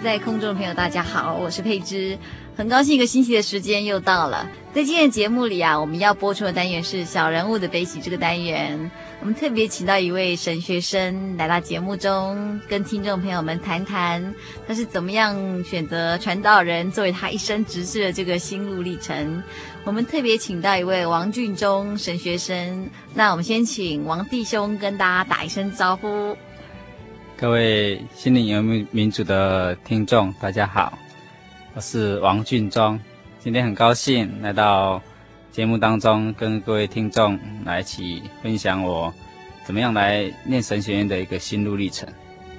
在空中的朋友，大家好，我是佩芝，很高兴一个星期的时间又到了。在今天的节目里啊，我们要播出的单元是“小人物的悲喜”这个单元。我们特别请到一位神学生来到节目中，跟听众朋友们谈谈他是怎么样选择传道人作为他一生职事的这个心路历程。我们特别请到一位王俊忠神学生，那我们先请王弟兄跟大家打一声招呼。各位心灵游牧民族的听众，大家好，我是王俊忠。今天很高兴来到节目当中，跟各位听众来一起分享我怎么样来念神学院的一个心路历程。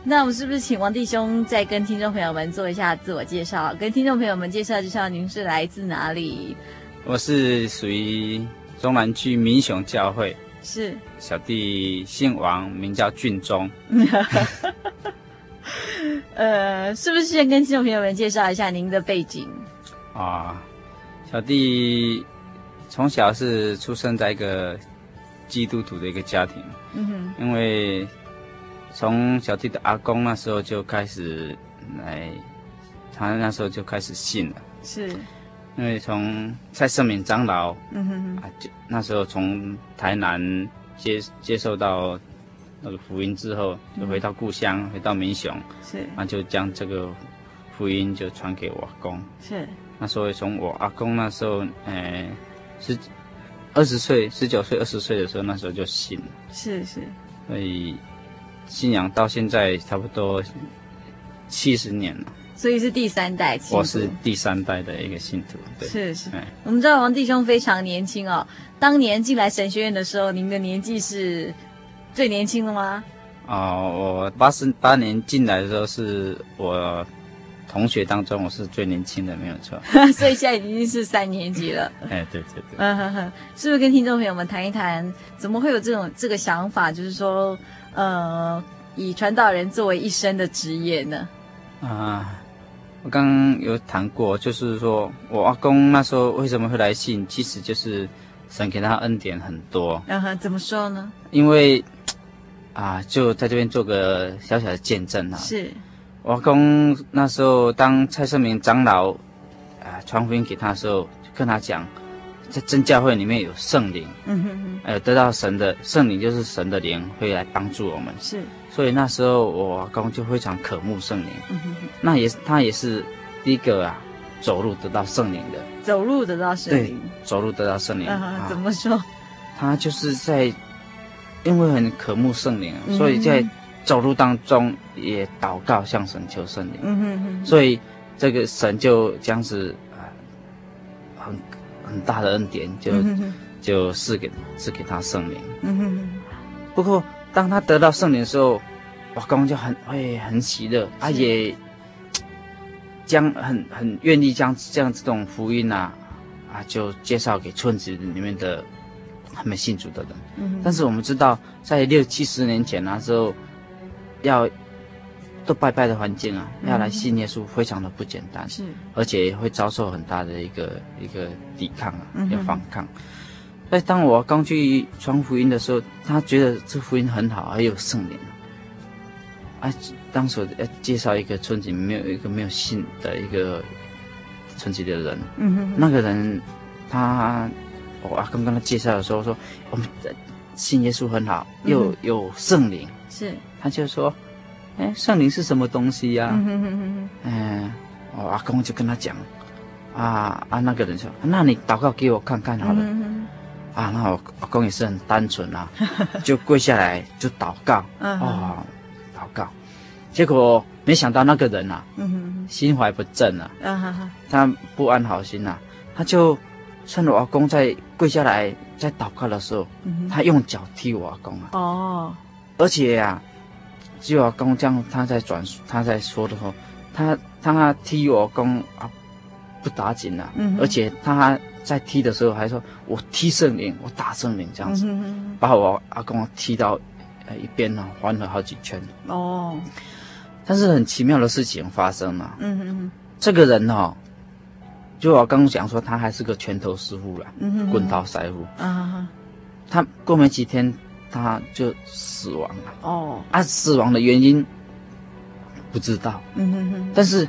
那我们是不是请王弟兄再跟听众朋友们做一下自我介绍？跟听众朋友们介绍介绍，您是来自哪里？我是属于中南区民雄教会。是小弟姓王，名叫俊忠。呃，是不是先跟听众朋友们介绍一下您的背景？啊，小弟从小是出生在一个基督徒的一个家庭。嗯哼。因为从小弟的阿公那时候就开始来，他那时候就开始信了。是。因为从蔡圣敏长老，嗯哼哼，啊，就那时候从台南接接受到那个福音之后，就回到故乡，嗯、回到民雄，是，那就将这个福音就传给我阿公，是。那所以从我阿公那时候，呃，十二十岁、十九岁、二十岁的时候，那时候就信了，是是。所以信仰到现在差不多七十年了。所以是第三代，我是第三代的一个信徒。对，是是。我们知道王弟兄非常年轻哦，当年进来神学院的时候，您的年纪是最年轻的吗？哦，我八十八年进来的时候，是我同学当中我是最年轻的，没有错。所以现在已经是三年级了。哎，对对对。嗯哼哼，是不是跟听众朋友们谈一谈，怎么会有这种这个想法，就是说，呃，以传道人作为一生的职业呢？啊。我刚刚有谈过，就是说我阿公那时候为什么会来信，其实就是神给他恩典很多。嗯哼，怎么说呢？因为啊，就在这边做个小小的见证啊。是。我阿公那时候当蔡圣明长老啊，传福音给他的时候，就跟他讲，在真教会里面有圣灵。嗯哼哼。还有得到神的圣灵，就是神的灵会来帮助我们。是。所以那时候我阿公就非常渴慕圣灵，嗯、哼哼那也是他也是第一个啊，走路得到圣灵的，走路得到圣灵，对，走路得到圣灵。嗯啊、怎么说？他就是在因为很渴慕圣灵，所以在走路当中也祷告向神求圣灵。嗯哼哼所以这个神就将是啊很很大的恩典，就、就赐给赐给他圣灵。嗯哼哼不过。当他得到圣灵的时候，我公就很会很喜乐，他也将很很愿意将这样这种福音啊啊就介绍给村子里面的他们信主的人。嗯、但是我们知道，在六七十年前那时候，要都拜拜的环境啊，要来信耶稣非常的不简单，是，而且也会遭受很大的一个一个抵抗啊，要反抗。所以当我刚去传福音的时候，他觉得这福音很好，还有圣灵。啊，当时要介绍一个村子里面有一个没有信的一个村子的人，嗯哼，那个人他我阿公跟他介绍的时候说，我们信耶稣很好，又有圣灵，是，他就说，哎，圣灵是什么东西呀？嗯哼哼哼，嗯，我阿公就跟他讲，啊啊，那个人说，那你祷告给我看看好了，啊，那我阿公也是很单纯啊，就跪下来就祷告，哦。祷告，结果没想到那个人啊，嗯、哼心怀不正啊，他不安好心呐、啊，他就趁我阿公在跪下来在祷告的时候，嗯、他用脚踢我阿公啊。哦，而且呀、啊，只有阿公这样，他在转述他在说的时候，他他踢我阿公啊，不打紧啊，嗯、而且他在踢的时候还说，我踢圣灵，我打圣灵这样子，嗯、哼把我阿公踢到。一边呢，环了好几圈。哦，但是很奇妙的事情发生了。嗯哼哼，这个人哦，就我刚刚讲说，他还是个拳头师傅了，嗯哼，滚刀师傅。啊。他过没几天，他就死亡了。哦，啊，死亡的原因不知道。嗯哼哼，但是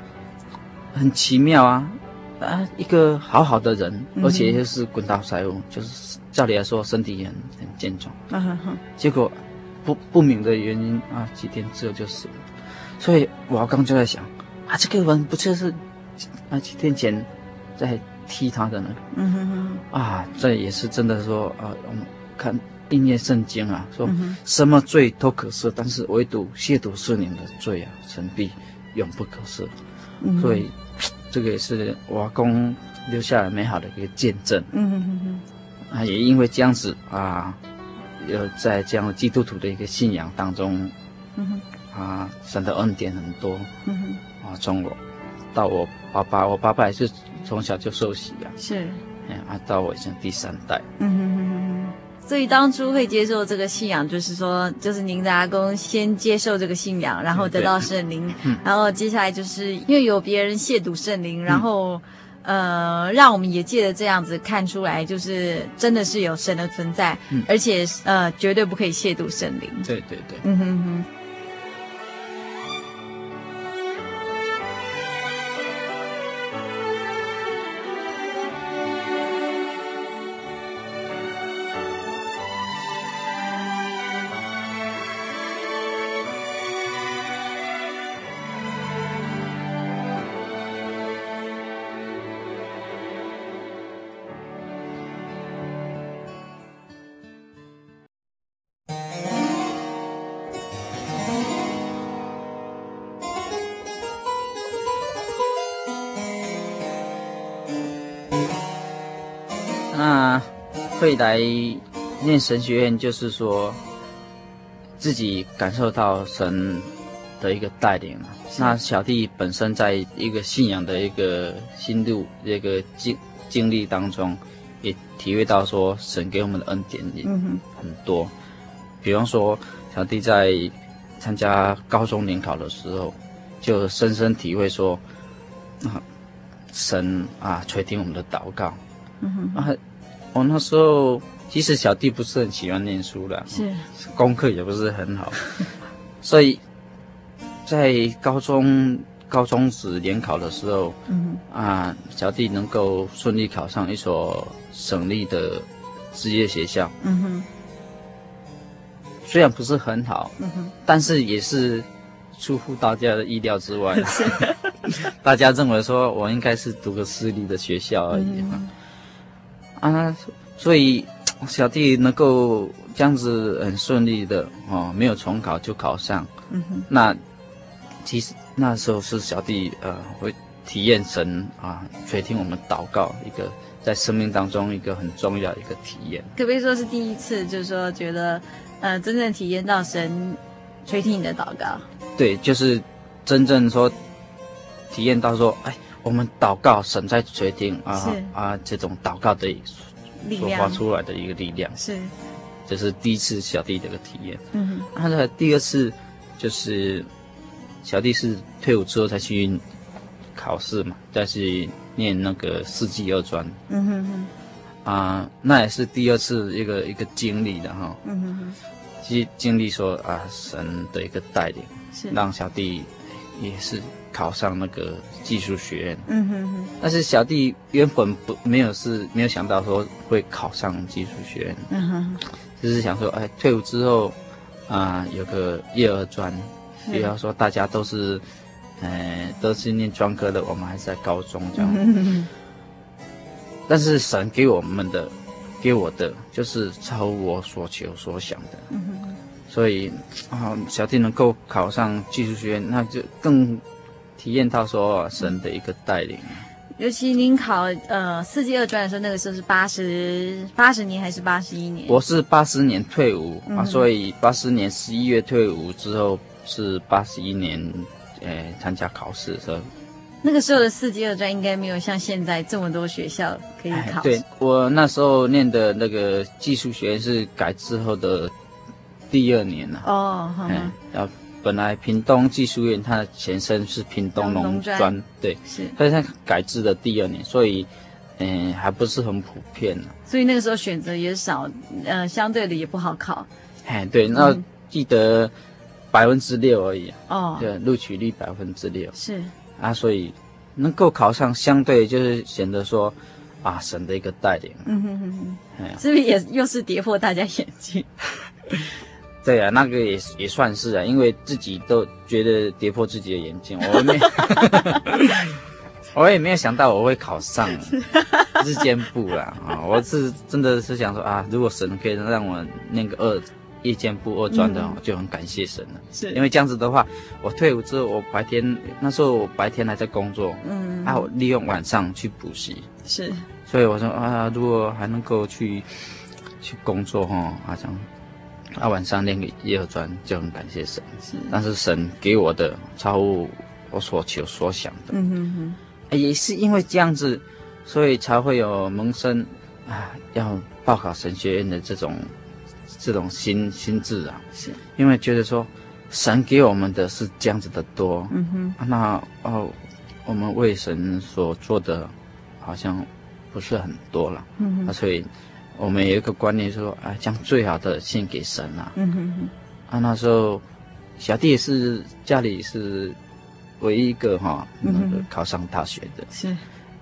很奇妙啊，啊，一个好好的人，而且又是滚刀财务，就是照理来说身体也很很健壮。嗯哼哼，结果。不不明的原因啊，几天之后就死了，所以我刚就在想啊，这个人不就是啊几天前在踢他的呢？嗯哼哼，啊，这也是真的说啊，我们看印念圣经啊，说什么罪都可赦，但是唯独亵渎圣灵的罪啊，神必永不可赦。嗯、所以这个也是我公留下来美好的一个见证。嗯哼哼哼，啊，也因为这样子啊。有在这样基督徒的一个信仰当中，嗯哼，啊，神的恩典很多，嗯哼，啊，从我到我爸爸，我爸爸也是从小就受洗啊，是，哎，啊，到我已经第三代，嗯哼哼哼，所以当初会接受这个信仰，就是说，就是您的阿公先接受这个信仰，然后得到圣灵，嗯，然后接下来就是因为有别人亵渎圣灵，然后。嗯呃，让我们也借着这样子看出来，就是真的是有神的存在，嗯、而且呃，绝对不可以亵渎圣灵。对对对，嗯哼哼。会来念神学院，就是说自己感受到神的一个带领。是那小弟本身在一个信仰的一个心路、一个经经历当中，也体会到说神给我们的恩典也很多。嗯、比方说，小弟在参加高中联考的时候，就深深体会说，啊，神啊垂听我们的祷告。嗯哼啊。我那时候其实小弟不是很喜欢念书的，是。功课也不是很好，所以在高中高中时联考的时候，嗯。啊，小弟能够顺利考上一所省立的职业学校，嗯哼，虽然不是很好，嗯哼，但是也是出乎大家的意料之外，大家认为说我应该是读个私立的学校而已。嗯啊，所以小弟能够这样子很顺利的哦，没有重考就考上。嗯哼。那其实那时候是小弟呃会体验神啊垂听我们祷告一个在生命当中一个很重要的一个体验。可不可以说是第一次，就是说觉得呃真正体验到神垂听你的祷告？对，就是真正说体验到说哎。我们祷告，神在决定啊啊！这种祷告的所发出来的一个力量是，这是第一次小弟的一个体验。嗯哼，那第二次就是小弟是退伍之后才去考试嘛，再去念那个四技二专。嗯哼哼。啊，那也是第二次一个一个经历的哈。嗯哼哼。经经历说啊，神的一个带领，是让小弟也是考上那个技术学院。嗯哼哼。但是小弟原本不没有是没有想到说会考上技术学院。嗯哼。只是想说，哎，退伍之后啊，有个业二专。比方说，大家都是，呃，都是念专科的，我们还是在高中这样。但是神给我们的，给我的就是超乎我所求所想的。所以啊，小弟能够考上技术学院，那就更体验到说神的一个带领。尤其您考呃四技二专的时候，那个时候是八十八十年还是八十一年？我是八十年退伍啊，所以八十年十一月退伍之后。是八十一年，诶、欸，参加考试的时候，那个时候的四技二专应该没有像现在这么多学校可以考。对，我那时候念的那个技术学院是改制后的第二年了。哦，嗯，然后本来屏东技术院它的前身是屏东农专，对，是，但是它改制的第二年，所以嗯，还不是很普遍呢。所以那个时候选择也少，呃，相对的也不好考。哎，对，那记得。嗯百分之六而已哦，对，录取率百分之六。是。啊，所以能够考上，相对就是显得说啊，神的一个带领，嗯哼哼哼，哎，是不是也又是跌破大家眼镜？对啊，那个也也算是啊，因为自己都觉得跌破自己的眼镜，我没，我也没有想到我会考上日间部啦啊，我是真的是想说啊，如果神可以让我念个二。夜间部二专的，就很感谢神了。是，因为这样子的话，我退伍之后，我白天那时候我白天还在工作，嗯，啊，我利用晚上去补习。是，所以我说啊，如果还能够去去工作哈，好像啊晚上练个夜专就很感谢神。是，但是神给我的超乎我所求所想的。嗯哼哼，也是因为这样子，所以才会有萌生啊要报考神学院的这种。这种心心智啊，是因为觉得说，神给我们的是这样子的多，嗯哼，啊、那哦，我们为神所做的，好像不是很多了，嗯哼，啊，所以我们有一个观念说，啊，将最好的献给神啊，嗯哼哼，啊，那时候小弟是家里是唯一一个哈，那个考上大学的，是，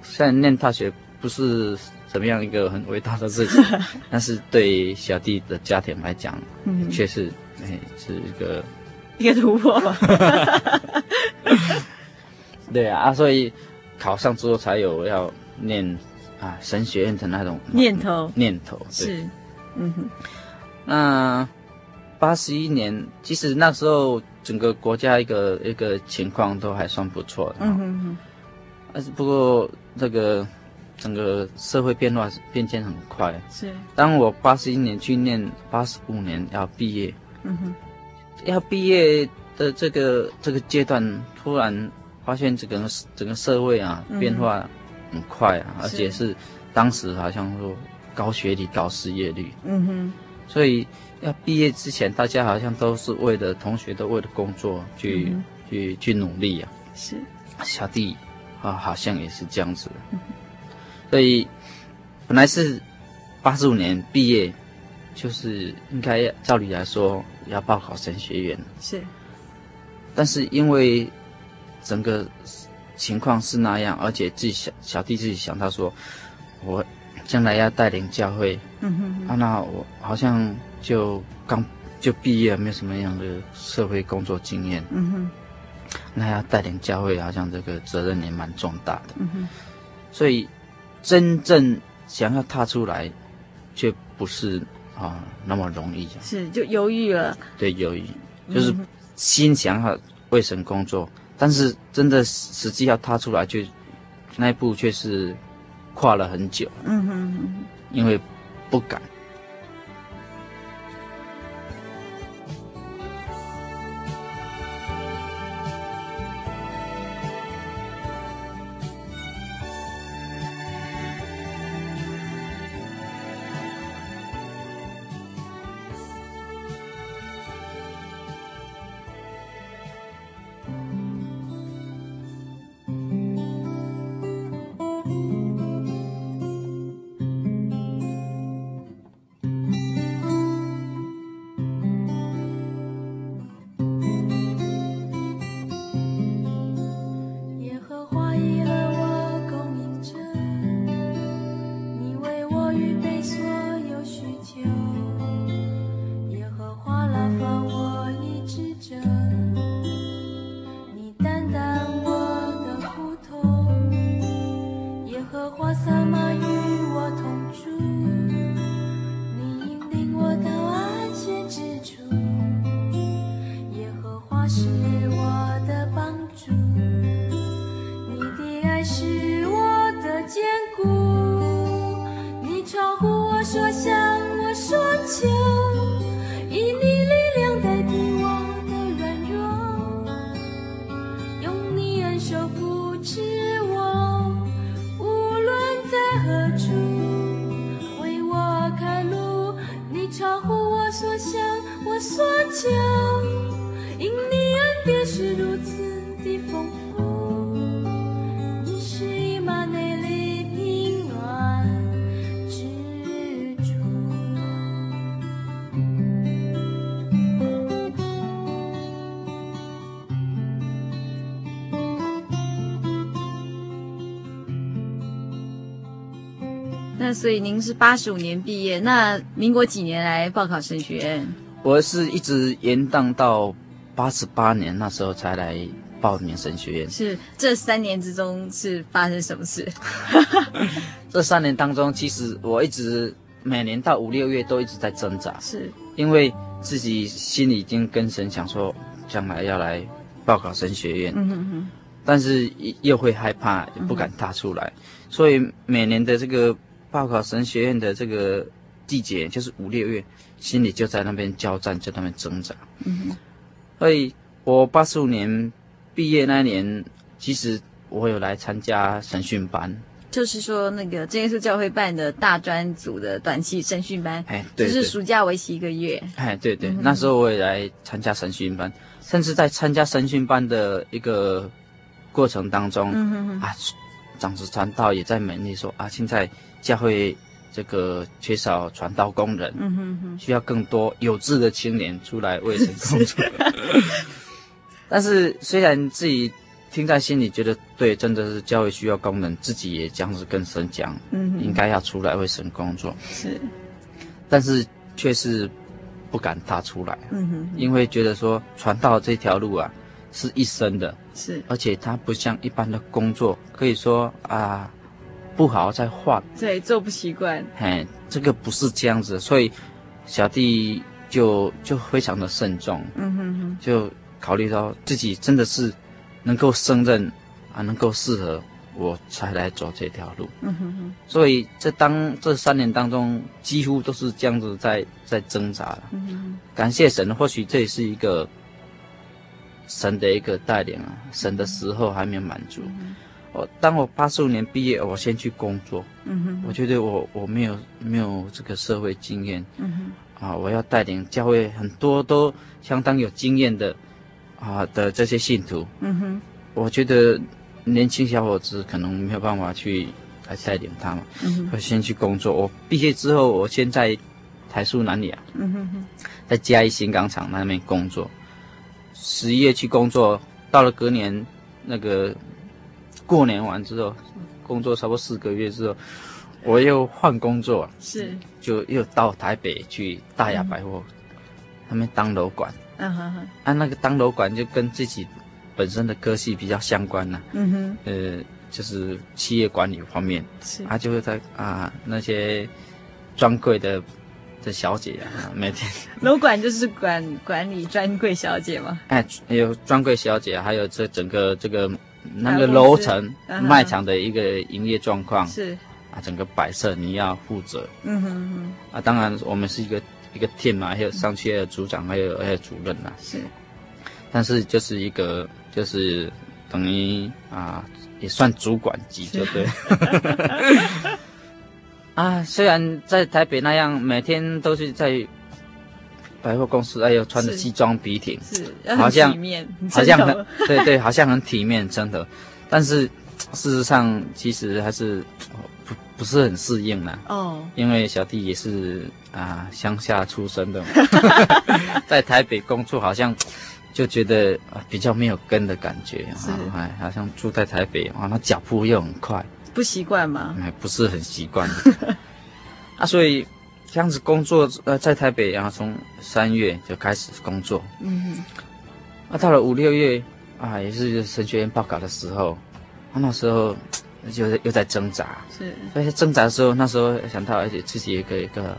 现在念大学不是。怎么样一个很伟大的事情？但是对小弟的家庭来讲，嗯，却是哎是一个 一个突破。对啊，啊，所以考上之后才有要念啊神学院的那种念头念头。是，嗯哼。那八十一年，其实那时候整个国家一个一个情况都还算不错的。嗯哼哼。但是不过这个。整个社会变化变迁很快。是，当我八十一年去念，八十五年要毕业。嗯哼，要毕业的这个这个阶段，突然发现整个整个社会啊、嗯、变化很快啊，而且是当时好像说高学历、高失业率。嗯哼，所以要毕业之前，大家好像都是为了同学，都为了工作去、嗯、去去努力啊。是，小弟啊，好像也是这样子。嗯所以，本来是八十五年毕业，就是应该照理来说要报考神学院。是，但是因为整个情况是那样，而且自己小小弟自己想到说，我将来要带领教会，嗯哼哼，啊，那我好像就刚就毕业，没有什么样的社会工作经验，嗯哼，那要带领教会，好像这个责任也蛮重大的，嗯哼，所以。真正想要踏出来，却不是啊那么容易。是就犹豫了。对，犹豫，就是心想好为神工作，嗯、但是真的实际要踏出来，就那一步却是跨了很久。嗯哼哼，因为不敢。所以您是八十五年毕业，那民国几年来报考神学院？我是一直延宕到八十八年那时候才来报名神学院。是这三年之中是发生什么事？这三年当中，其实我一直每年到五六月都一直在挣扎，是因为自己心里已经跟神讲说，将来要来报考神学院。嗯哼哼。但是又会害怕，不敢踏出来，嗯、所以每年的这个报考神学院的这个季节就是五六月。心里就在那边交战，在那边挣扎。嗯，所以我八十五年毕业那一年，其实我有来参加神训班，就是说那个真耶稣教会办的大专组的短期神训班。哎，对，就是暑假为期一个月。哎，对对，那时候我也来参加神训班，甚至在参加神训班的一个过程当中，嗯哼哼啊，长子传道也在勉励说啊，现在教会。这个缺少传道工人，嗯哼哼，需要更多有志的青年出来为神工作。但是虽然自己听在心里，觉得对，真的是教会需要工人，自己也这样子跟神讲，嗯哼，应该要出来为神工作。是，但是却是不敢踏出来，嗯哼，因为觉得说传道这条路啊是一生的，是，而且它不像一般的工作，可以说啊。不好再换，对，做不习惯。嘿，这个不是这样子，所以小弟就就非常的慎重，嗯哼哼，就考虑到自己真的是能够胜任啊，能够适合我才来走这条路，嗯哼哼。所以这当这三年当中，几乎都是这样子在在挣扎了，嗯哼哼。感谢神，或许这也是一个神的一个带领啊，神的时候还没有满足。嗯我当我八十五年毕业，我先去工作。嗯哼，我觉得我我没有没有这个社会经验。嗯哼，啊，我要带领教会很多都相当有经验的啊的这些信徒。嗯哼，我觉得年轻小伙子可能没有办法去来带领他们。嗯哼，我先去工作。我毕业之后，我先在台塑南亚。嗯哼哼，在嘉义新港厂那边工作。十一月去工作，到了隔年那个。过年完之后，工作差不多四个月之后，我又换工作，是。就又到台北去大雅百货，他们当楼管，嗯哼哼，啊那个当楼管就跟自己本身的科系比较相关呢，嗯哼，呃就是企业管理方面，是，啊就会在啊那些专柜的的小姐啊，每天。楼管就是管管理专柜小姐嘛，哎有专柜小姐，还有这整个这个。那个楼层卖场的一个营业状况是啊，整个摆设你要负责。嗯哼哼。啊，当然我们是一个一个 team 嘛，还有上区的组长，还有还有主任呐。是。但是就是一个就是等于啊，也算主管级就对。啊，虽然在台北那样，每天都是在。百货公司，哎呦，穿着西装笔挺，是，好像好像很对对，好像很体面，真的。但是事实上，其实还是不不是很适应呢。哦，因为小弟也是啊，乡下出生的嘛，在台北工作，好像就觉得啊比较没有根的感觉。是，哎，好像住在台北，啊，那脚步又很快，不习惯吗？哎，不是很习惯。啊，所以。这样子工作，呃，在台北，然后从三月就开始工作。嗯哼。啊，到了五六月，啊，也是神学院报考的时候，啊，那时候 就又在挣扎，是，所以挣扎的时候，那时候想到，而且自己有一个一个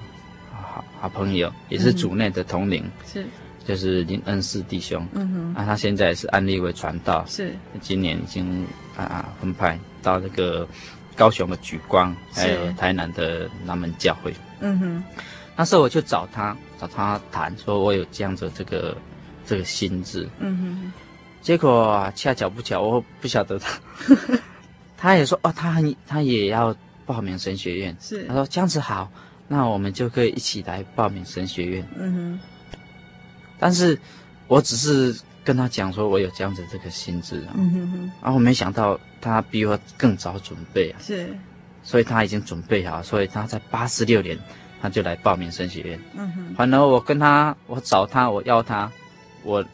好好朋友，也是主内的同龄，是，就是林恩师弟兄，嗯哼，啊，他现在是安利为传道，是，今年已经啊分派到那个高雄的举光，还有台南的南门教会，嗯哼，那时候我就找他，找他谈，说我有这样子这个这个心智，嗯哼，结果恰巧不巧，我不晓得他。他也说哦，他很他也要报名神学院。是，他说这样子好，那我们就可以一起来报名神学院。嗯哼。但是，我只是跟他讲说，我有这样子这个心智啊。嗯哼哼。然后我没想到他比我更早准备啊。是。所以他已经准备好，所以他在八十六年他就来报名神学院。嗯哼。反而我跟他，我找他，我要他，我。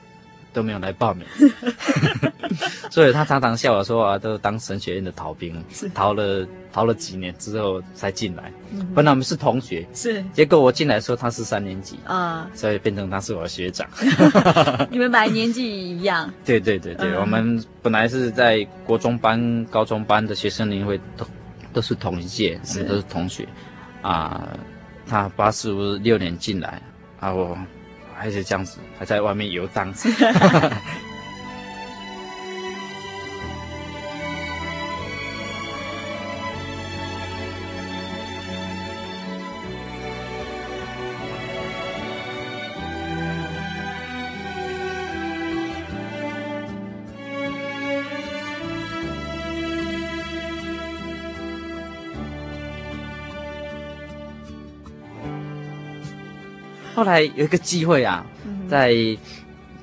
都没有来报名，所以他常常笑我说啊，都当神学院的逃兵，逃了逃了几年之后才进来。嗯、本来我们是同学，是结果我进来的时候他是三年级啊，所以变成他是我的学长。你们本来年纪一样？对对对对，嗯、我们本来是在国中班、高中班的学生联会都都是同一届，我们都是同学啊。他八十六年进来啊，我。还是这样子，还在外面游荡。后来有一个机会啊，在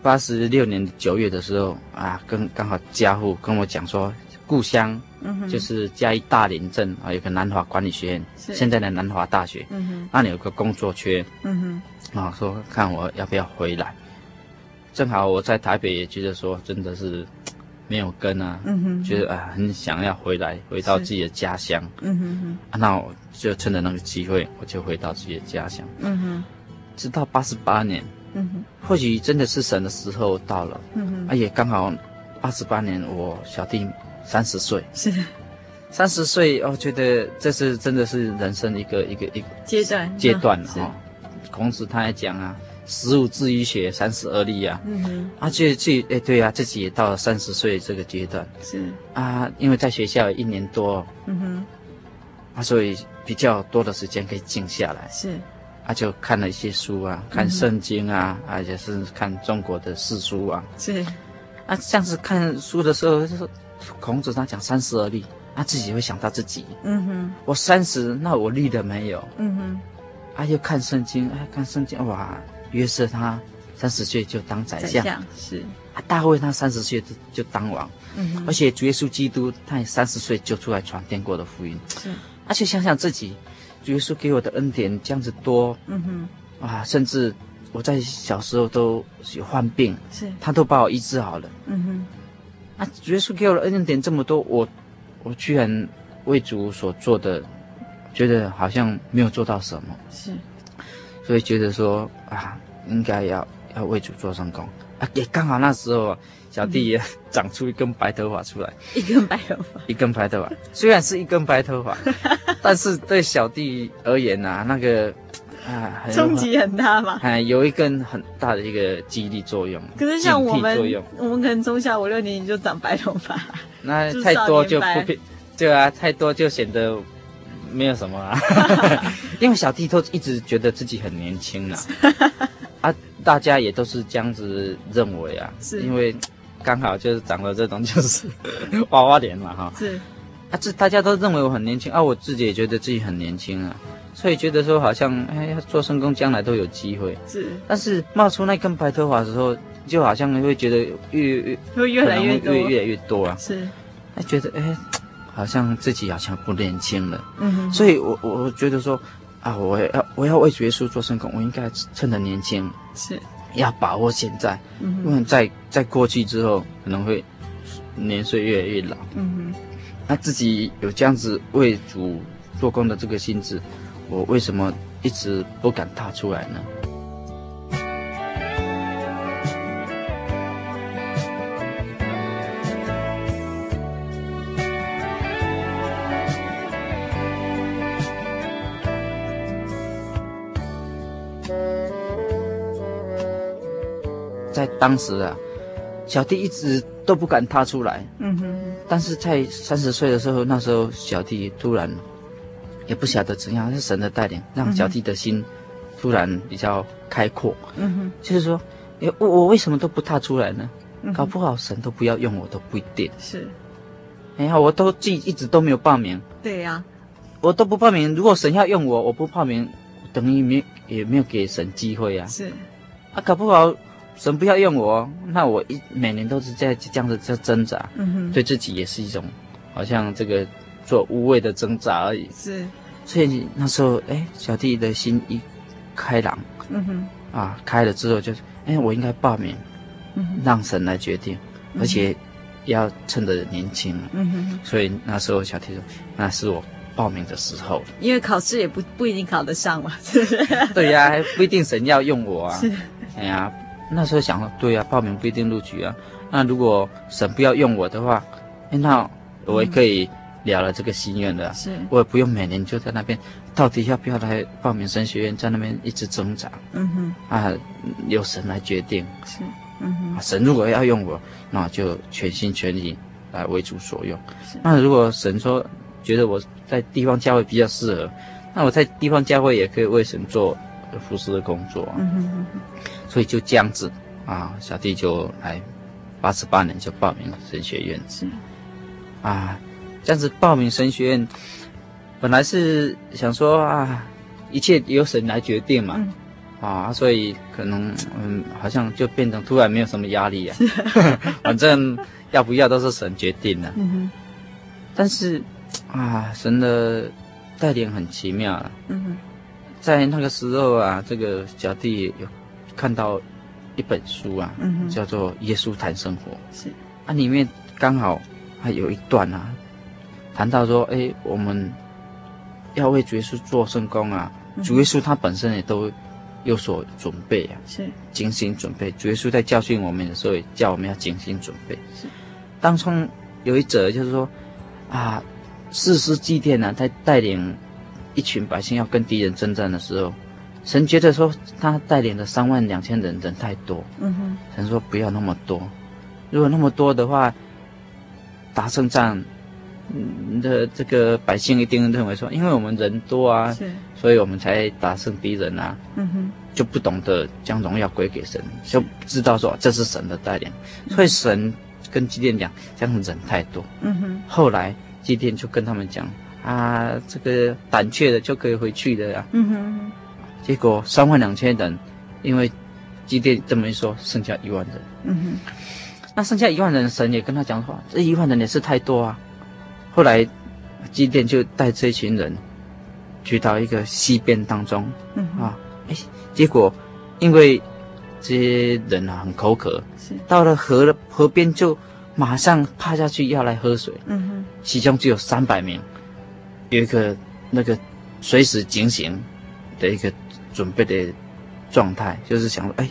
八十六年九月的时候啊，跟刚好家父跟我讲说，故乡就是嘉义大林镇啊，有个南华管理学院，现在的南华大学，那里有个工作缺，啊，说看我要不要回来。正好我在台北也觉得说，真的是没有根啊，觉得啊很想要回来，回到自己的家乡。嗯哼。那我就趁着那个机会，我就回到自己的家乡。直到八十八年，嗯哼，或许真的是神的时候到了，嗯哼，啊也刚好八十八年，我小弟三十岁，是。三十岁，我觉得这是真的是人生一个一个一个阶段阶段了哈。孔子他还讲啊，十五志于学，三十而立啊，嗯哼，啊就就哎对啊，自己也到了三十岁这个阶段，是。啊，因为在学校一年多，嗯哼，啊所以比较多的时间可以静下来，是。啊，就看了一些书啊，看圣经啊，而、嗯、且、啊、是看中国的四书啊。是，啊，像是看书的时候，就是孔子他讲三十而立，他自己会想到自己。嗯哼，我三十，那我立了没有？嗯哼，啊，又看圣经，啊，看圣经，哇，约瑟他三十岁就当宰相，宰相是。啊，大卫他三十岁就就当王。嗯哼，而且主耶稣基督他也三十岁就出来传天国的福音。是，而且想想自己。主耶稣给我的恩典这样子多，嗯哼，啊，甚至我在小时候都有患病，是，他都把我医治好了，嗯哼，啊，主耶稣给我的恩典这么多，我，我居然为主所做的，觉得好像没有做到什么，是，所以觉得说啊，应该要要为主做上功，啊，也刚好那时候。小弟也 长出一根白头发出来，一根白头发，一根白头发。虽然是一根白头发，但是对小弟而言啊，那个啊，冲击很大嘛。哎，有一根很大的一个激励作用。可是像我们，我们可能从小五六年级就长白头发，那太多就不必，对啊，太多就显得没有什么啊。因为小弟都一直觉得自己很年轻啊，啊，大家也都是这样子认为啊，是。因为。刚好就是长了这种就是 娃娃脸嘛哈，是。啊，这大家都认为我很年轻啊，我自己也觉得自己很年轻啊，所以觉得说好像哎，做圣工将来都有机会。是，但是冒出那根白头发的时候，就好像会觉得越越会越来越多，越越来越多啊，是，哎，觉得哎，好像自己好像不年轻了，嗯哼，所以我我觉得说啊，我要我要为主耶稣做圣工，我应该趁着年轻是。要把握现在，因为在在过去之后可能会年岁越来越老。嗯哼，那自己有这样子为主做工的这个心智，我为什么一直不敢踏出来呢？当时啊，小弟一直都不敢踏出来。嗯哼。但是在三十岁的时候，那时候小弟突然也不晓得怎样，是神的带领，让小弟的心突然比较开阔。嗯哼。就是说，诶，我我为什么都不踏出来呢？搞不好神都不要用我都不一定。是。哎呀，我都记一直都没有报名。对呀。我都不报名。如果神要用我，我不报名，等于没也没有给神机会啊。是。啊，搞不好神不要用我，那我一每年都是在这样子在挣扎。嗯哼。对自己也是一种，好像这个做无谓的挣扎而已。是。所以那时候，哎，小弟的心一开朗。嗯哼。啊，开了之后就，哎，我应该报名。嗯。让神来决定，而且要趁着年轻。嗯哼。所以那时候小弟说，那是我。报名的时候，因为考试也不不一定考得上嘛，是不是？对呀、啊，不一定神要用我啊。是，哎呀，那时候想了，对呀、啊，报名不一定录取啊。那如果神不要用我的话，那我也可以了了这个心愿的、啊。是，我也不用每年就在那边，到底要不要来报名神学院，在那边一直挣扎。嗯哼，啊，由神来决定。是，嗯哼，神如果要用我，那就全心全意来为主所用。是，那如果神说觉得我。在地方教会比较适合，那我在地方教会也可以为神做服侍的工作，嗯哼嗯哼，所以就这样子啊，小弟就来八十八年就报名神学院，是啊，这样子报名神学院，本来是想说啊，一切由神来决定嘛，嗯、啊，所以可能嗯，好像就变成突然没有什么压力啊，反正要不要都是神决定的，但是。啊，神的带领很奇妙啊。在那个时候啊，这个小弟有看到一本书啊，嗯，叫做《耶稣谈生活》。是啊，里面刚好还有一段啊，谈到说，哎，我们要为主耶稣做圣工啊。嗯、主耶稣他本身也都有所准备啊，是精心准备。主耶稣在教训我们的时候，也叫我们要精心准备。是，当中有一则就是说，啊。四师祭奠呢，他带领一群百姓要跟敌人征战的时候，神觉得说他带领的三万两千人人太多，嗯哼，神说不要那么多，如果那么多的话，打胜仗，嗯的这个百姓一定认为说，因为我们人多啊，是，所以我们才打胜敌人啊，嗯哼，就不懂得将荣耀归给神，就不知道说这是神的带领，所以神跟基甸讲，这样人太多，嗯哼，后来。基甸就跟他们讲啊，这个胆怯的就可以回去的呀。嗯哼。结果三万两千人，因为基甸这么一说，剩下一万人。嗯哼。那剩下一万人，神也跟他讲话，这一万人也是太多啊。后来基甸就带这群人去到一个溪边当中。嗯哼。啊，哎，结果因为这些人啊很口渴，是到了河的河边就。马上趴下去要来喝水，嗯哼，其中只有三百名，有一个那个随时警醒的一个准备的状态，就是想说，哎，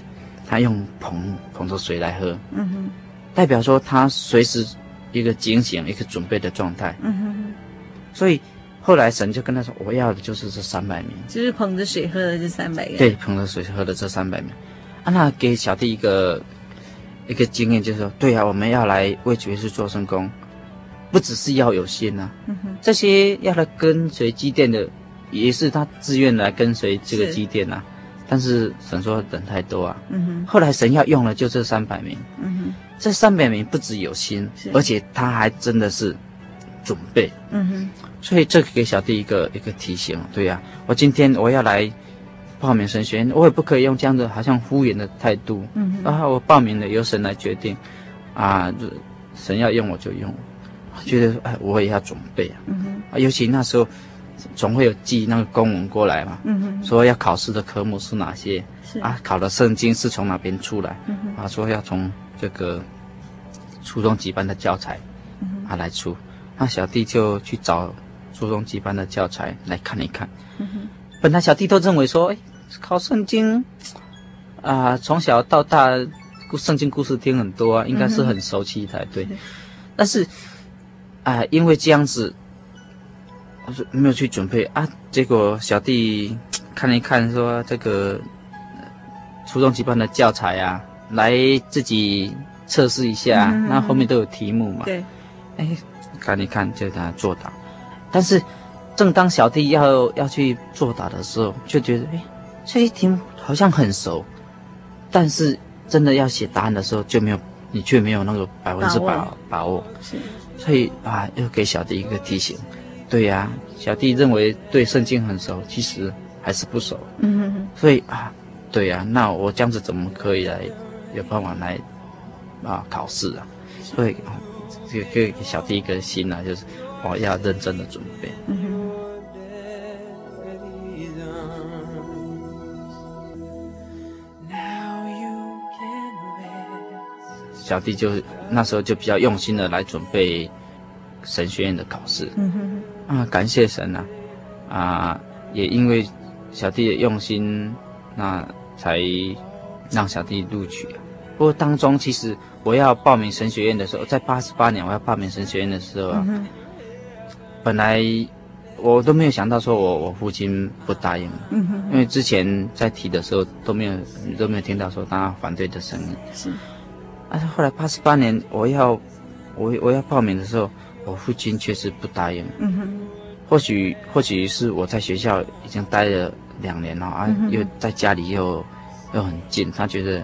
他用捧捧着水来喝，嗯哼，代表说他随时一个警醒一个准备的状态，嗯哼，所以后来神就跟他说，我要的就是这三百名，就是捧着水喝的这三百个，对，捧着水喝的这三百名，啊，那给小弟一个。一个经验就是说，对啊，我们要来为主耶稣做圣工，不只是要有心呐、啊。嗯、哼。这些要来跟随基甸的，也是他自愿来跟随这个基甸呐、啊。但是神说人太多啊。嗯、哼后来神要用了就这三百名。嗯、哼这三百名不只有心，而且他还真的是准备。嗯、哼所以这给小弟一个一个提醒。对呀、啊，我今天我要来。报名神学院，我也不可以用这样的好像敷衍的态度。嗯哼，然后我报名了，由神来决定，啊，神要用我就用，我觉得哎，我也要准备啊。嗯哼，啊，尤其那时候总会有寄那个公文过来嘛。说要考试的科目是哪些？是啊，考的圣经是从哪边出来？啊，说要从这个初中几班的教材，嗯，啊来出，那小弟就去找初中几班的教材来看一看。本来小弟都认为说，哎。考圣经，啊，从小到大，圣经故事听很多啊，应该是很熟悉才对。嗯、但是，啊，因为这样子，我说没有去准备啊，结果小弟看了一看，说这个初中级班的教材啊，来自己测试一下，嗯、那后面都有题目嘛。对，哎，看一看就给他作答。但是，正当小弟要要去作答的时候，就觉得哎，这些题目好像很熟，但是真的要写答案的时候就没有，你却没有那个百分之百把握。把握是，所以啊，又给小弟一个提醒。对呀、啊，小弟认为对圣经很熟，其实还是不熟。嗯哼哼。所以啊，对呀、啊，那我这样子怎么可以来有办法来啊考试啊？所以啊，这个给小弟一个心啊，就是我要认真的准备。嗯哼。小弟就那时候就比较用心的来准备神学院的考试。嗯哼哼。啊，感谢神呐！啊，也因为小弟的用心，那才让小弟录取。不过当中，其实我要报名神学院的时候，在八十八年我要报名神学院的时候啊，嗯、本来我都没有想到说我我父亲不答应，嗯哼，因为之前在提的时候都没有都没有听到说他反对的声音。是，但是后来八十八年我要我我要报名的时候。我父亲确实不答应。嗯哼，或许或许是我在学校已经待了两年了啊，又在家里又又很近，他觉得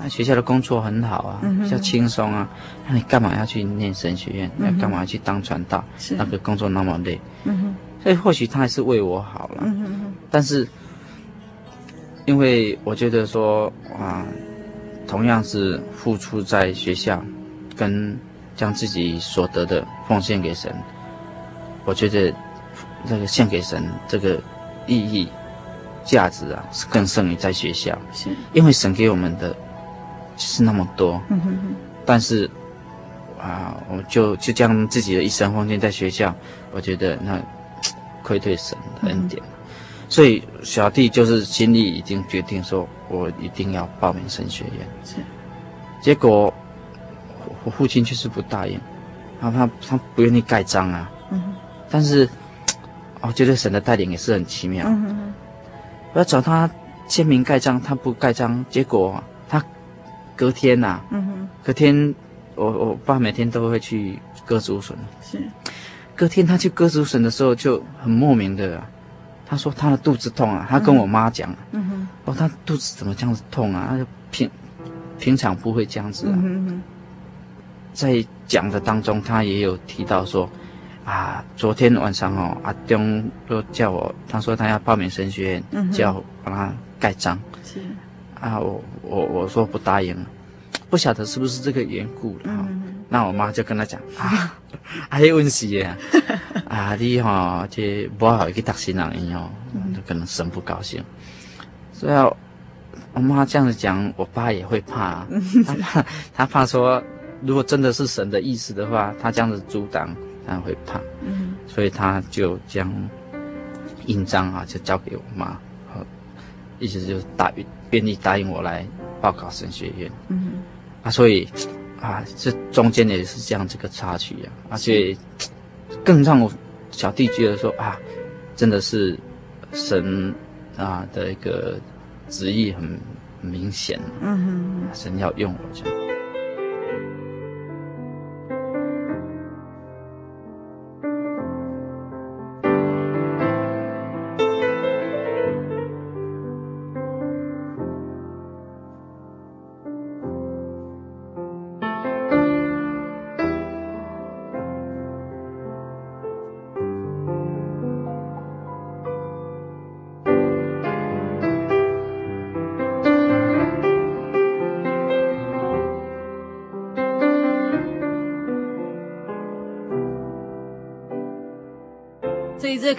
啊学校的工作很好啊，比较轻松啊，那你干嘛要去念神学院？要干嘛要去当传道？那个工作那么累。嗯哼，所以或许他还是为我好了。但是因为我觉得说啊，同样是付出在学校，跟。将自己所得的奉献给神，我觉得这个献给神这个意义、价值啊，是更胜于在学校。是，因为神给我们的是那么多。嗯哼哼。但是啊，我就就将自己的一生奉献在学校，我觉得那愧对神的恩典。嗯、所以小弟就是心里已经决定说，我一定要报名神学院。是。结果。我父亲确实不答应，他他他不愿意盖章啊。嗯哼。但是，我觉得神的带领也是很奇妙。嗯哼。我要找他签名盖章，他不盖章，结果他隔天呐、啊。嗯哼。隔天，我我爸每天都会去割竹笋。是。隔天他去割竹笋的时候就很莫名的，他说他的肚子痛啊，他跟我妈讲。嗯哼。哦，他肚子怎么这样子痛啊？他就平平常不会这样子啊。嗯哼。在讲的当中，他也有提到说，啊，昨天晚上哦，阿东都叫我，他说他要报名神学院，嗯、叫我帮他盖章。是，啊，我我我说不答应，不晓得是不是这个缘故了。嗯、那我妈就跟他讲啊，还有问题啊，啊，你哈、哦，这不好一个大新郎哦，就可能神不高兴。所以，我妈这样子讲，我爸也会怕，他怕他怕说。如果真的是神的意思的话，他这样子阻挡，他会怕，嗯，所以他就将印章啊，就交给我妈，好意思就是答应，愿意答应我来报考神学院，嗯，啊，所以啊，这中间也是这样这个插曲啊，而且更让我小弟觉得说啊，真的是神啊的一个旨意很明显，嗯哼，神要用我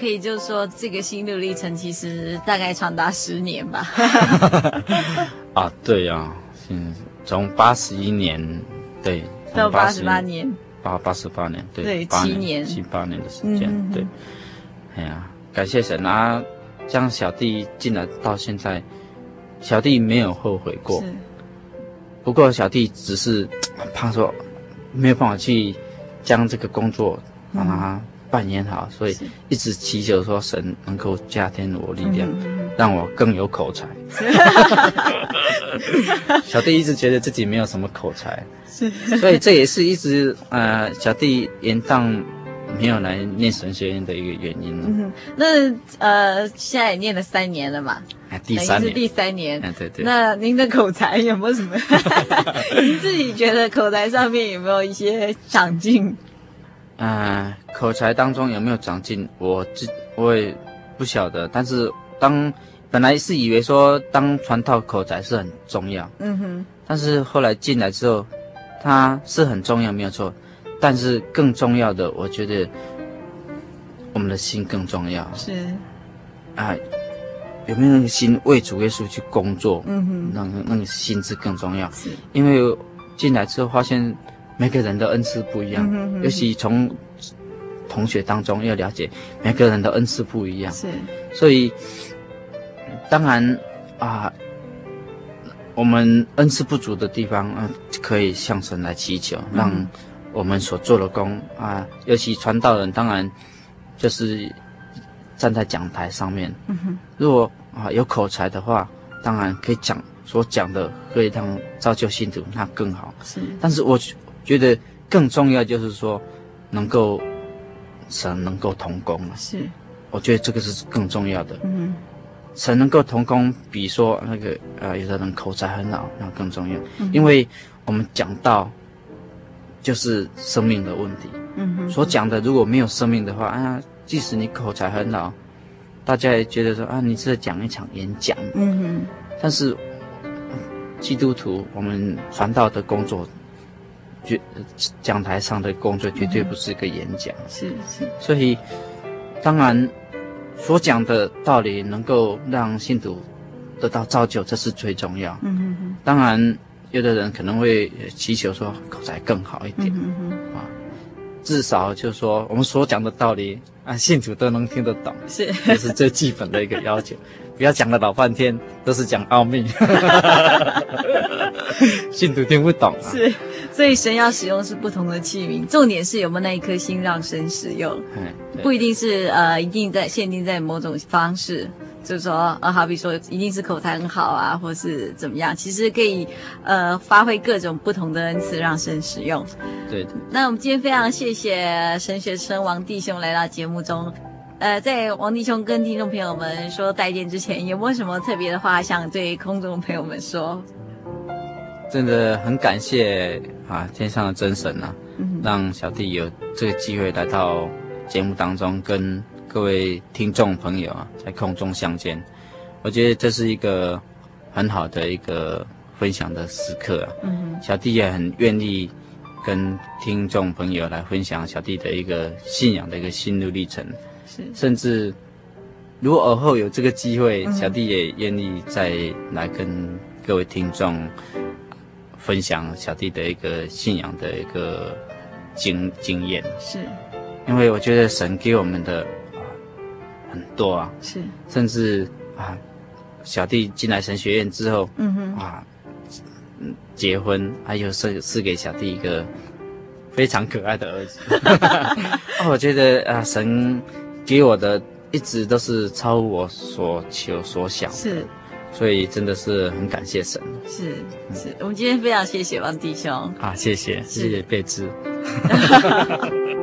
可以就是说，这个心路历程其实大概长达十年吧。啊，对呀、啊，嗯，从八十一年对到八十八年，八八十八年对，对七年七八年的时间，嗯、对。哎呀，感谢神啊，这样小弟进来到现在，小弟没有后悔过。是。不过小弟只是怕说没有办法去将这个工作让他。扮演好，所以一直祈求说神能够加添我力量，让我更有口才。小弟一直觉得自己没有什么口才，是，所以这也是一直呃小弟延宕没有来念神学院的一个原因。嗯，那呃现在也念了三年了嘛？啊，第三年是第三年。啊，对对。那您的口才有没有什么？您自己觉得口才上面有没有一些长进？啊、呃，口才当中有没有长进？我自我也不晓得。但是当本来是以为说当传道口才是很重要，嗯哼。但是后来进来之后，它是很重要，没有错。但是更重要的，我觉得我们的心更重要。是啊、呃，有没有那个心为主耶稣去工作？嗯哼，那个那个心智更重要。是，因为进来之后发现。每个人的恩赐不一样，尤其从同学当中要了解每个人的恩赐不一样。是，所以当然啊，我们恩赐不足的地方啊，可以向神来祈求，嗯、让我们所做的功啊，尤其传道人，当然就是站在讲台上面。嗯哼，如果啊有口才的话，当然可以讲所讲的，可以让造就信徒，那更好。是，但是我。觉得更重要就是说，能够神能够同工了。是，我觉得这个是更重要的。嗯，神能够同工，比说那个呃，有的人口才很好，那更重要。嗯，因为我们讲到就是生命的问题。嗯哼，所讲的如果没有生命的话啊，即使你口才很好，大家也觉得说啊，你是在讲一场演讲。嗯哼，但是基督徒我们传道的工作。绝讲台上的工作绝对不是一个演讲，嗯、是是，所以当然所讲的道理能够让信徒得到造就，这是最重要。嗯嗯嗯。当然，有的人可能会祈求说口才更好一点，啊，至少就是说我们所讲的道理啊，信徒都能听得懂，是，这是最基本的一个要求。不要讲了老半天都是讲奥秘，信徒听不懂啊。是。所以神要使用是不同的器皿，重点是有没有那一颗心让神使用，不一定是呃一定在限定在某种方式，就是说呃好比说一定是口才很好啊，或是怎么样，其实可以呃发挥各种不同的恩赐让神使用。对。那我们今天非常谢谢神学生王弟兄来到节目中，呃，在王弟兄跟听众朋友们说再见之前，有没有什么特别的话想对空中朋友们说？真的很感谢啊，天上的真神呐、啊，让小弟有这个机会来到节目当中，跟各位听众朋友啊在空中相见。我觉得这是一个很好的一个分享的时刻啊。嗯小弟也很愿意跟听众朋友来分享小弟的一个信仰的一个心路历程。是，甚至如果尔后有这个机会，小弟也愿意再来跟各位听众。分享小弟的一个信仰的一个经经验，是，因为我觉得神给我们的啊很多啊，是，甚至啊，小弟进来神学院之后，嗯哼，啊，结婚，还有是是给小弟一个非常可爱的儿子，我觉得啊，神给我的一直都是超乎我所求所想，是。所以真的是很感谢神，是是，我们今天非常谢谢王弟兄。啊，谢谢谢谢贝芝。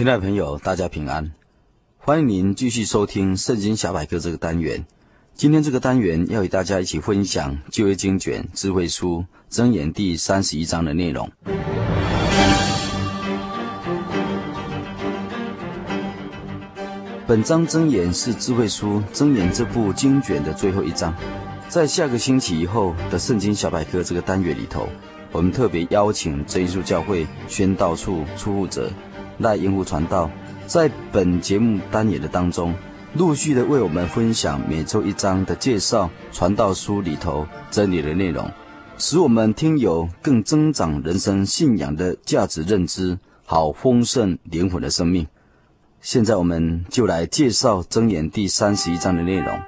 亲爱的朋友，大家平安，欢迎您继续收听《圣经小百科》这个单元。今天这个单元要与大家一起分享旧约经卷智慧书箴言第三十一章的内容。本章箴言是智慧书箴言这部经卷的最后一章。在下个星期以后的《圣经小百科》这个单元里头，我们特别邀请真耶稣教会宣道处处务者赖英福传道，在本节目单元的当中，陆续的为我们分享每周一章的介绍，传道书里头真理的内容，使我们听友更增长人生信仰的价值认知，好丰盛灵魂的生命。现在我们就来介绍箴言第三十一章的内容。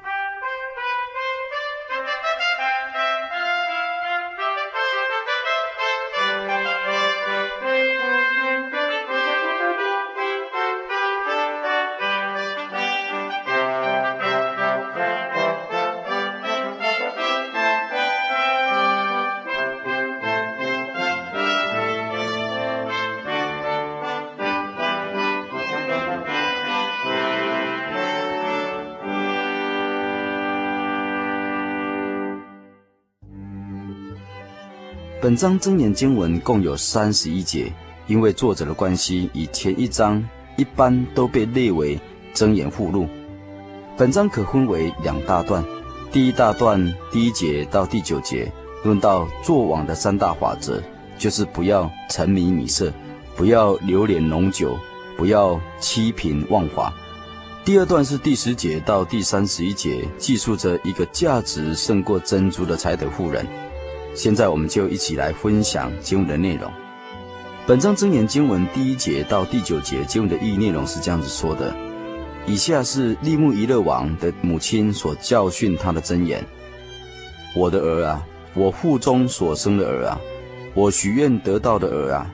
本章真言经文共有三十一节，因为作者的关系，以前一章一般都被列为真言附录。本章可分为两大段，第一大段第一节到第九节论到作王的三大法则，就是不要沉迷米色，不要流连浓酒，不要欺贫枉法。第二段是第十节到第三十一节，记述着一个价值胜过珍珠的才德妇人。现在我们就一起来分享经文的内容。本章真言经文第一节到第九节经文的意义内容是这样子说的：以下是利木伊勒王的母亲所教训他的真言：我的儿啊，我腹中所生的儿啊，我许愿得到的儿啊，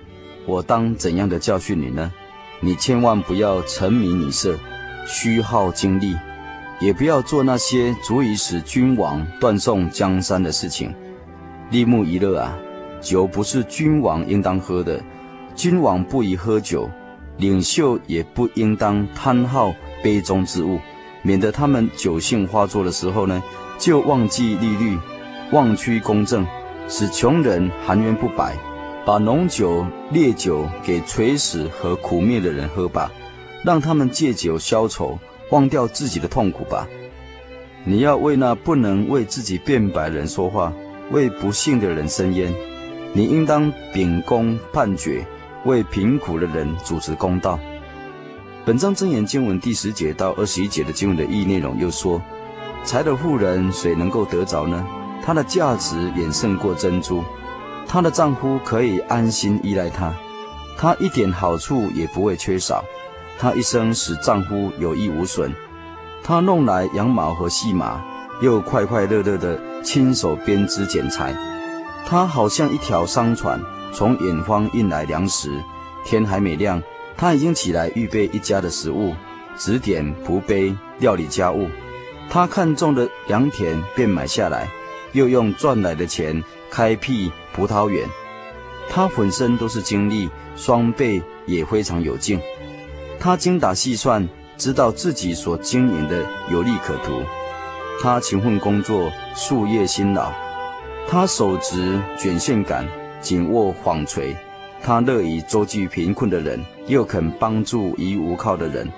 我当怎样的教训你呢？你千万不要沉迷女色，虚耗精力，也不要做那些足以使君王断送江山的事情。利木一乐啊，酒不是君王应当喝的，君王不宜喝酒，领袖也不应当贪好杯中之物，免得他们酒性发作的时候呢，就忘记利率，忘屈公正，使穷人含冤不白，把浓酒烈酒给垂死和苦灭的人喝吧，让他们借酒消愁，忘掉自己的痛苦吧。你要为那不能为自己辩白的人说话。为不幸的人伸冤，你应当秉公判决，为贫苦的人主持公道。本章箴言经文第十节到二十一节的经文的意义内容又说：财的妇人谁能够得着呢？她的价值远胜过珍珠，她的丈夫可以安心依赖她，她一点好处也不会缺少，她一生使丈夫有益无损，她弄来羊毛和细麻。又快快乐乐地亲手编织剪裁，他好像一条商船，从远方运来粮食。天还没亮，他已经起来预备一家的食物，指点仆婢料理家务。他看中的良田便买下来，又用赚来的钱开辟葡萄园。他浑身都是精力，双倍也非常有劲。他精打细算，知道自己所经营的有利可图。他勤奋工作，夙夜辛劳。他手执卷线杆，紧握纺锤。他乐于周济贫困的人，又肯帮助无依无靠的人。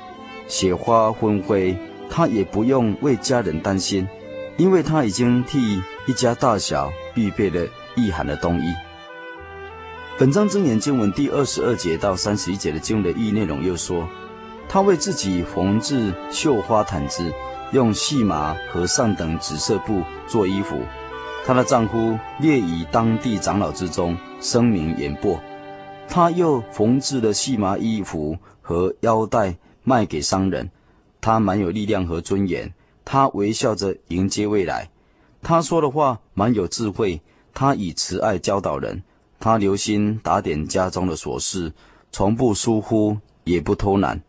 雪花纷飞，他也不用为家人担心，因为他已经替一家大小预备了御寒的冬衣。本章真言经文第二十二节到三十一节的经文的意义内容又说：他为自己缝制绣花毯子。用细麻和上等紫色布做衣服，她的丈夫列于当地长老之中，声名远播。她又缝制了细麻衣服和腰带卖给商人。她蛮有力量和尊严，她微笑着迎接未来。她说的话蛮有智慧，她以慈爱教导人。她留心打点家中的琐事，从不疏忽，也不偷懒。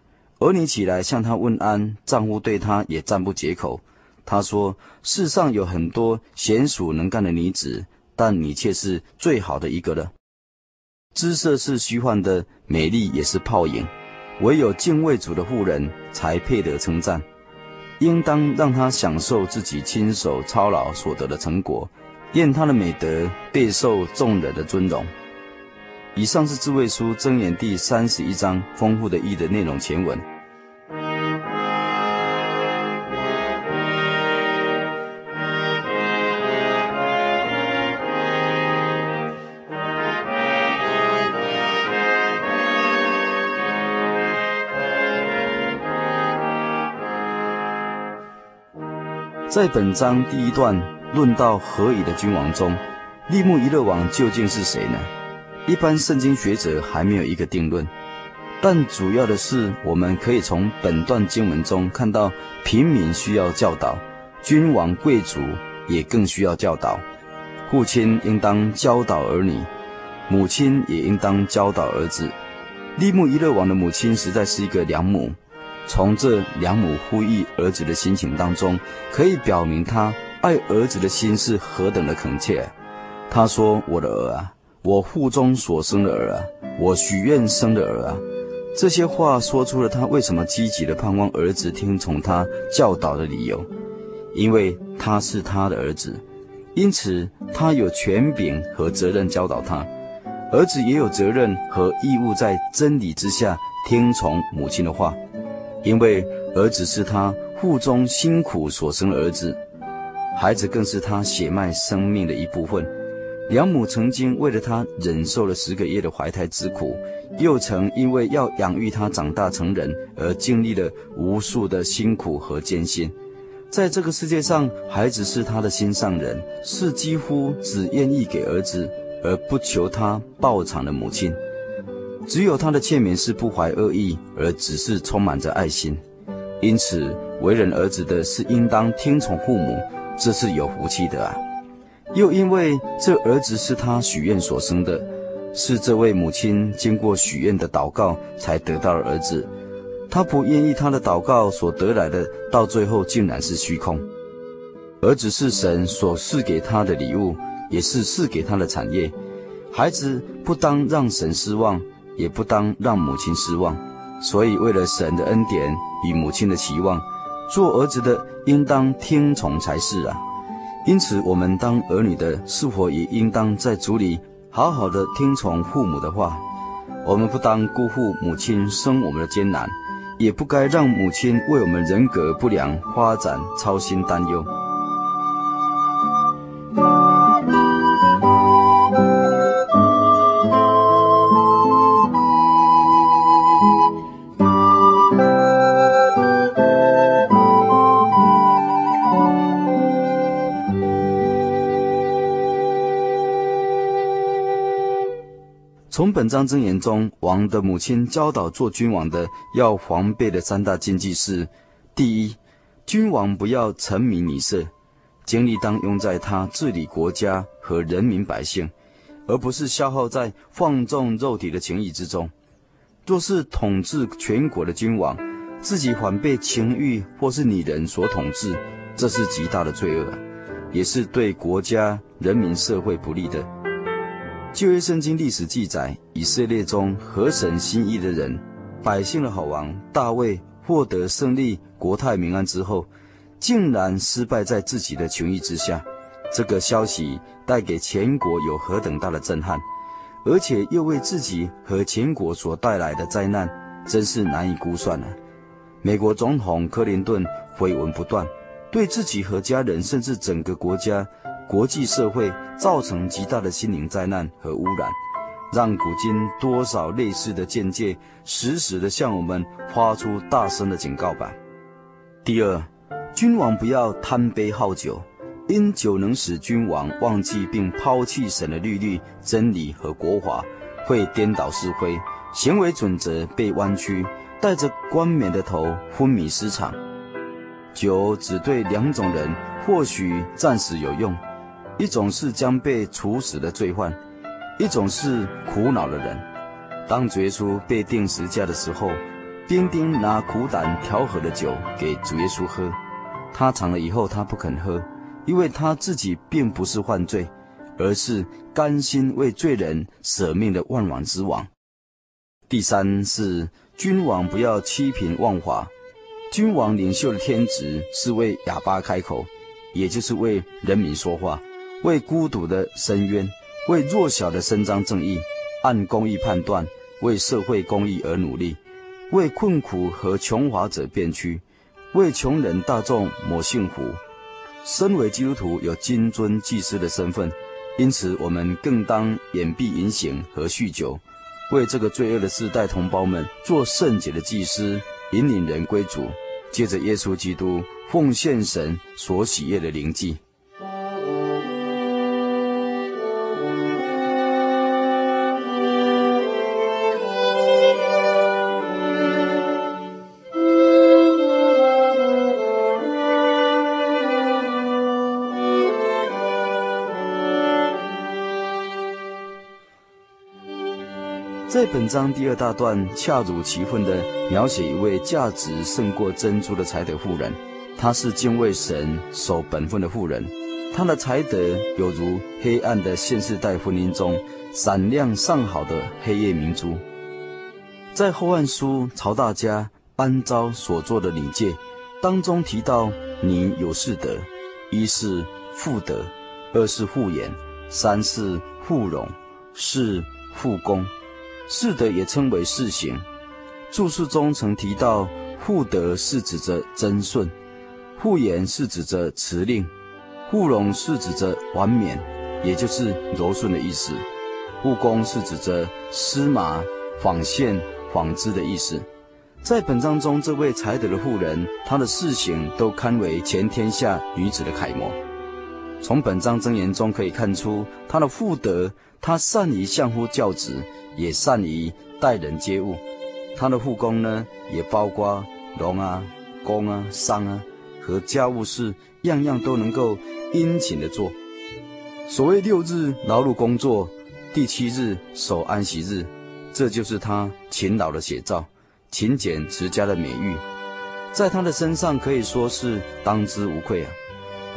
儿女起来向她问安，丈夫对她也赞不绝口。她说：“世上有很多娴熟能干的女子，但你却是最好的一个了。姿色是虚幻的，美丽也是泡影。唯有敬畏主的妇人才配得称赞，应当让她享受自己亲手操劳所得的成果，愿她的美德备受众人的尊荣。以上是智慧书箴言第三十一章丰富的义的内容全文。在本章第一段论到何以的君王中，利木伊勒王究竟是谁呢？一般圣经学者还没有一个定论，但主要的是我们可以从本段经文中看到，平民需要教导，君王贵族也更需要教导。父亲应当教导儿女，母亲也应当教导儿子。利木伊勒王的母亲实在是一个良母。从这两母呼吁儿子的心情当中，可以表明他爱儿子的心是何等的恳切。他说：“我的儿啊，我腹中所生的儿啊，我许愿生的儿啊。”这些话说出了他为什么积极的盼望儿子听从他教导的理由，因为他是他的儿子，因此他有权柄和责任教导他。儿子也有责任和义务在真理之下听从母亲的话。因为儿子是他腹中辛苦所生的儿子，孩子更是他血脉生命的一部分。养母曾经为了他忍受了十个月的怀胎之苦，又曾因为要养育他长大成人而经历了无数的辛苦和艰辛。在这个世界上，孩子是他的心上人，是几乎只愿意给儿子而不求他报偿的母亲。只有他的劝勉是不怀恶意，而只是充满着爱心。因此，为人儿子的是应当听从父母，这是有福气的啊。又因为这儿子是他许愿所生的，是这位母亲经过许愿的祷告才得到了儿子。他不愿意他的祷告所得来的，到最后竟然是虚空。儿子是神所赐给他的礼物，也是赐给他的产业。孩子不当让神失望。也不当让母亲失望，所以为了神的恩典与母亲的期望，做儿子的应当听从才是啊。因此，我们当儿女的，是否也应当在主里好好的听从父母的话？我们不当辜负母亲生我们的艰难，也不该让母亲为我们人格不良发展操心担忧。本章箴言中，王的母亲教导做君王的要防备的三大禁忌是：第一，君王不要沉迷女色，精力当用在他治理国家和人民百姓，而不是消耗在放纵肉体的情欲之中。若是统治全国的君王，自己反被情欲或是女人所统治，这是极大的罪恶，也是对国家、人民、社会不利的。旧约圣经历史记载，以色列中合神心意的人，百姓的好王大卫获得胜利、国泰民安之后，竟然失败在自己的情欲之下。这个消息带给全国有何等大的震撼，而且又为自己和全国所带来的灾难，真是难以估算了。美国总统克林顿绯闻不断，对自己和家人，甚至整个国家。国际社会造成极大的心灵灾难和污染，让古今多少类似的见解，时时的向我们发出大声的警告吧。第二，君王不要贪杯好酒，因酒能使君王忘记并抛弃神的律例、真理和国法，会颠倒是非，行为准则被弯曲，带着冠冕的头昏迷失常。酒只对两种人或许暂时有用。一种是将被处死的罪犯，一种是苦恼的人。当主耶稣被钉十架的时候，丁丁拿苦胆调和的酒给主耶稣喝，他尝了以后，他不肯喝，因为他自己并不是犯罪，而是甘心为罪人舍命的万王之王。第三是君王不要欺贫枉法。君王领袖的天职是为哑巴开口，也就是为人民说话，为孤独的伸冤，为弱小的伸张正义，按公义判断，为社会公义而努力，为困苦和穷乏者辩屈，为穷人大众谋幸福。身为基督徒，有金尊祭司的身份，因此我们更当掩蔽淫行和酗酒，为这个罪恶的世代同胞们做圣洁的祭司，引领人归主，借着耶稣基督奉献神所喜悦的灵祭。在本章第二大段，恰如其分地描写一位价值胜过珍珠的才德妇人。她是敬畏神、守本分的妇人。她的才德有如黑暗的现世代婚姻中闪亮上好的黑夜明珠。在《后汉书》曹大家班昭所作的礼戒当中提到：“你有四德，一是妇德，二是妇言，三是妇容，四妇功。”四德也称为四行，注释中曾提到，妇德是指着贞顺，妇言是指着辞令，妇容是指着婉绵，也就是柔顺的意思，妇功是指着丝麻、纺线、纺织的意思。在本章中，这位才德的妇人，她的四行都堪为全天下女子的楷模。从本章箴言中可以看出，她的妇德，他善于相夫教子。也善于待人接物，他的护工呢，也包括农啊、工啊、商啊和家务事，样样都能够殷勤地做。所谓六日劳碌工作，第七日守安息日，这就是他勤劳的写照，勤俭持家的美誉，在他的身上可以说是当之无愧啊。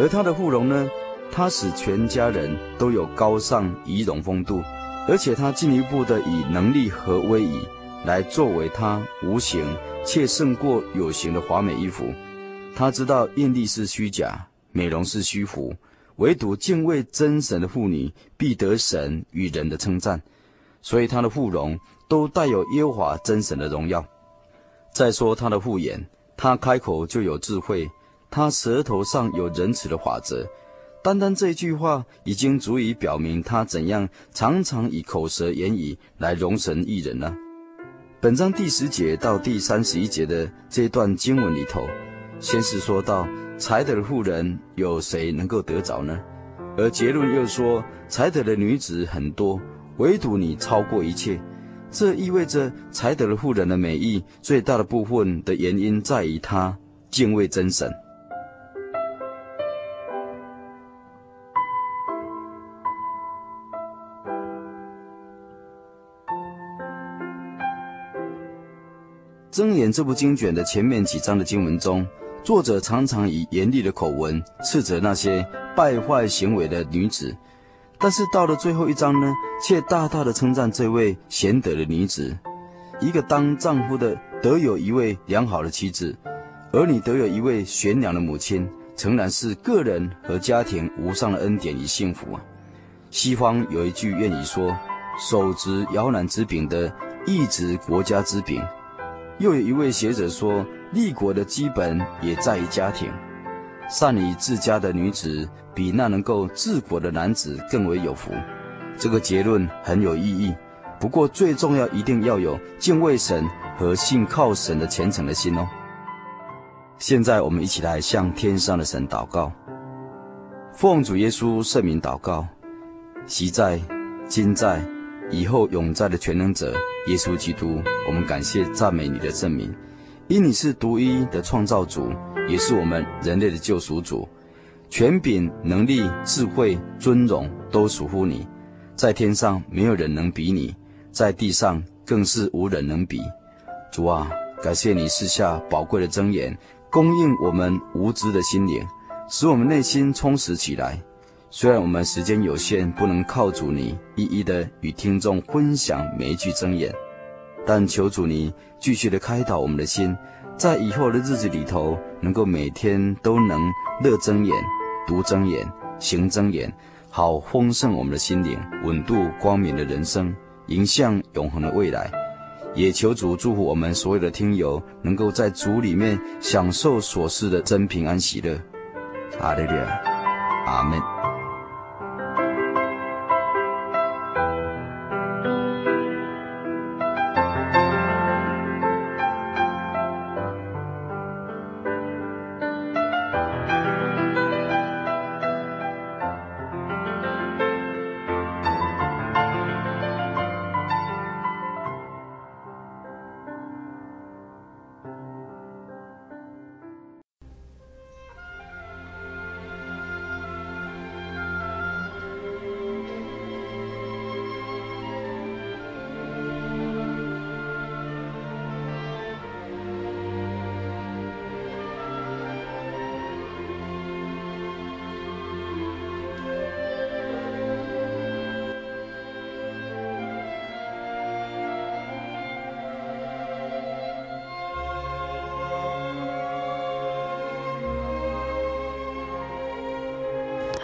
而他的护容呢，他使全家人都有高尚仪容风度。而且他进一步的以能力和威仪来作为他无形且胜过有形的华美衣服。他知道艳丽是虚假，美容是虚浮，唯独敬畏真神的妇女必得神与人的称赞。所以他的妇容都带有耶和华真神的荣耀。再说他的妇言，他开口就有智慧，他舌头上有仁慈的法则。单单这一句话，已经足以表明他怎样常常以口舌言语来容神益人了。本章第十节到第三十一节的这段经文里头，先是说到才德的妇人有谁能够得着呢？而结论又说才德的女子很多，唯独你超过一切。这意味着才德的妇人的美意最大的部分的原因在于她敬畏真神。箴言这部经卷的前面几章的经文中，作者常常以严厉的口吻斥责那些败坏行为的女子，但是到了最后一章呢，却大大的称赞这位贤德的女子。一个当丈夫的得有一位良好的妻子，儿女得有一位贤良的母亲，诚然是个人和家庭无上的恩典与幸福啊！西方有一句谚语说：“手执摇篮之柄的，亦执国家之柄。”又有一位学者说，立国的基本也在于家庭。善于治家的女子，比那能够治国的男子更为有福。这个结论很有意义。不过最重要，一定要有敬畏神和信靠神的虔诚的心哦。现在我们一起来向天上的神祷告，奉主耶稣圣名祷告，昔在，今在。以后永在的全能者耶稣基督，我们感谢赞美你的圣名，因你是独一的创造主，也是我们人类的救赎主，权柄、能力、智慧、尊荣都属乎你，在天上没有人能比你，在地上更是无人能比。主啊，感谢你赐下宝贵的箴言，供应我们无知的心灵，使我们内心充实起来。虽然我们时间有限，不能靠主你一一的与听众分享每一句箴言，但求主你继续的开导我们的心，在以后的日子里头，能够每天都能乐睁眼、读睁眼、行睁眼，好丰盛我们的心灵，稳度光明的人生，迎向永恒的未来。也求主祝福我们所有的听友，能够在主里面享受所赐的真平安喜乐。阿利路亚，阿门。